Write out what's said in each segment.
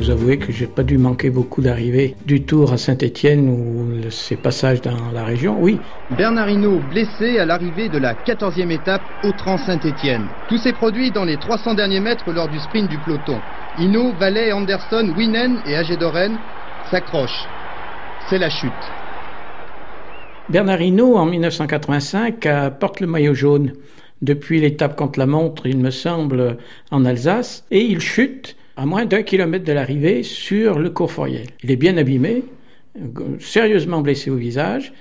trouvé que j'ai pas dû manquer beaucoup d'arrivées du Tour à Saint-Étienne ou ses passages dans la région. Oui. Bernard Hinault blessé à l'arrivée de la 14e étape au Trans Saint-Étienne. Tout s'est produit dans les 300 derniers mètres lors du sprint du peloton. Hinault, Vallet, Anderson, Winen et Agédoren s'accrochent. C'est la chute. Bernard Hinault, en 1985, porte le maillot jaune depuis l'étape contre la montre, il me semble, en Alsace, et il chute à moins d'un kilomètre de l'arrivée sur le cours Foriel. Il est bien abîmé, sérieusement blessé au visage,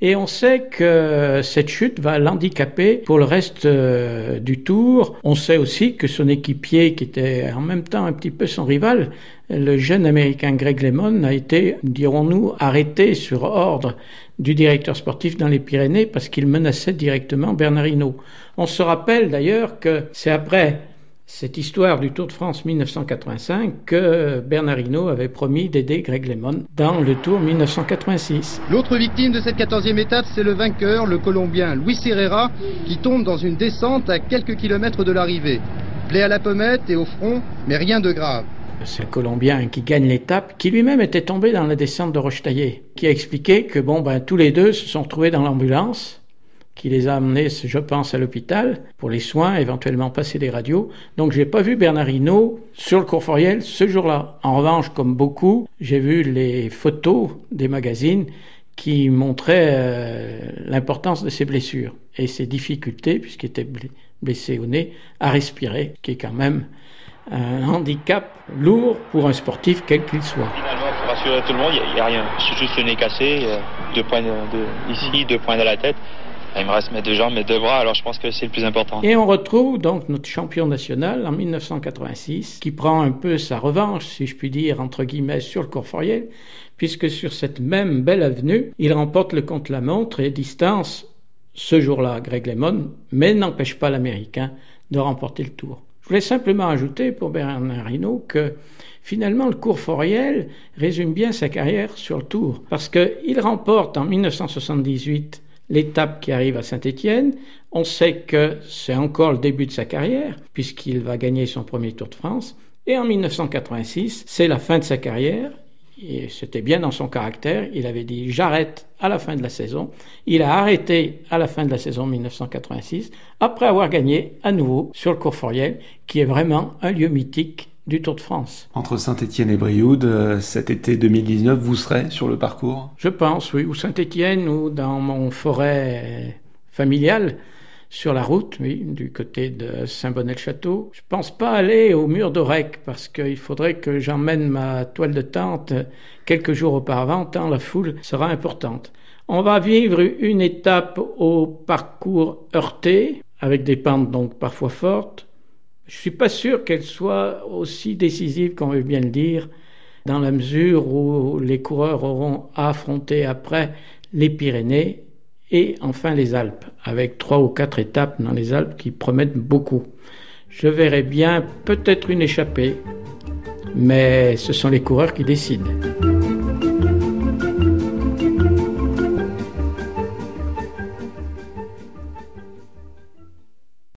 et on sait que cette chute va l'handicaper pour le reste euh, du tour. On sait aussi que son équipier, qui était en même temps un petit peu son rival, le jeune américain Greg Lemon, a été, dirons-nous, arrêté sur ordre du directeur sportif dans les Pyrénées parce qu'il menaçait directement Bernard Hinault. On se rappelle d'ailleurs que c'est après cette histoire du Tour de France 1985 que Bernard Hinault avait promis d'aider Greg LeMond dans le Tour 1986. L'autre victime de cette 14e étape, c'est le vainqueur, le Colombien Luis Herrera, qui tombe dans une descente à quelques kilomètres de l'arrivée. Plaie à la pommette et au front, mais rien de grave. C'est le Colombien qui gagne l'étape, qui lui-même était tombé dans la descente de Rochetaillé, qui a expliqué que bon ben tous les deux se sont retrouvés dans l'ambulance qui les a amenés, je pense, à l'hôpital pour les soins, éventuellement passer des radios. Donc j'ai pas vu Bernard Hinault sur le Courforiel ce jour-là. En revanche, comme beaucoup, j'ai vu les photos des magazines qui montraient euh, l'importance de ses blessures et ses difficultés, puisqu'il était blessé au nez, à respirer, qui est quand même un handicap lourd pour un sportif quel qu'il soit. Finalement, pour rassurer tout le monde, il n'y a, rien. C'est juste le nez cassé, euh, deux points de, ici, deux points dans la tête. Il me reste mes deux jambes, mes deux bras, alors je pense que c'est le plus important. Et on retrouve donc notre champion national en 1986, qui prend un peu sa revanche, si je puis dire, entre guillemets, sur le Courforiel, puisque sur cette même belle avenue, il remporte le contre-la-montre et distance ce jour-là Greg Lemon, mais n'empêche pas l'Américain de remporter le tour. Je voulais simplement ajouter pour Bernard Hinault que finalement le cours Foriel résume bien sa carrière sur le tour, parce qu'il remporte en 1978 l'étape qui arrive à Saint-Étienne. On sait que c'est encore le début de sa carrière, puisqu'il va gagner son premier Tour de France. Et en 1986, c'est la fin de sa carrière. Et c'était bien dans son caractère. Il avait dit j'arrête à la fin de la saison. Il a arrêté à la fin de la saison 1986, après avoir gagné à nouveau sur le cours Foriel, qui est vraiment un lieu mythique du Tour de France. Entre Saint-Étienne et Brioude, euh, cet été 2019, vous serez sur le parcours? Je pense, oui, ou Saint-Étienne ou dans mon forêt familial sur la route, oui, du côté de Saint-Bonnet-le-Château. Je pense pas aller au mur d'Orec parce qu'il faudrait que j'emmène ma toile de tente quelques jours auparavant, tant la foule sera importante. On va vivre une étape au parcours heurté, avec des pentes donc parfois fortes, je suis pas sûr qu'elle soit aussi décisive qu'on veut bien le dire, dans la mesure où les coureurs auront à affronter après les Pyrénées et enfin les Alpes, avec trois ou quatre étapes dans les Alpes qui promettent beaucoup. Je verrai bien peut-être une échappée, mais ce sont les coureurs qui décident.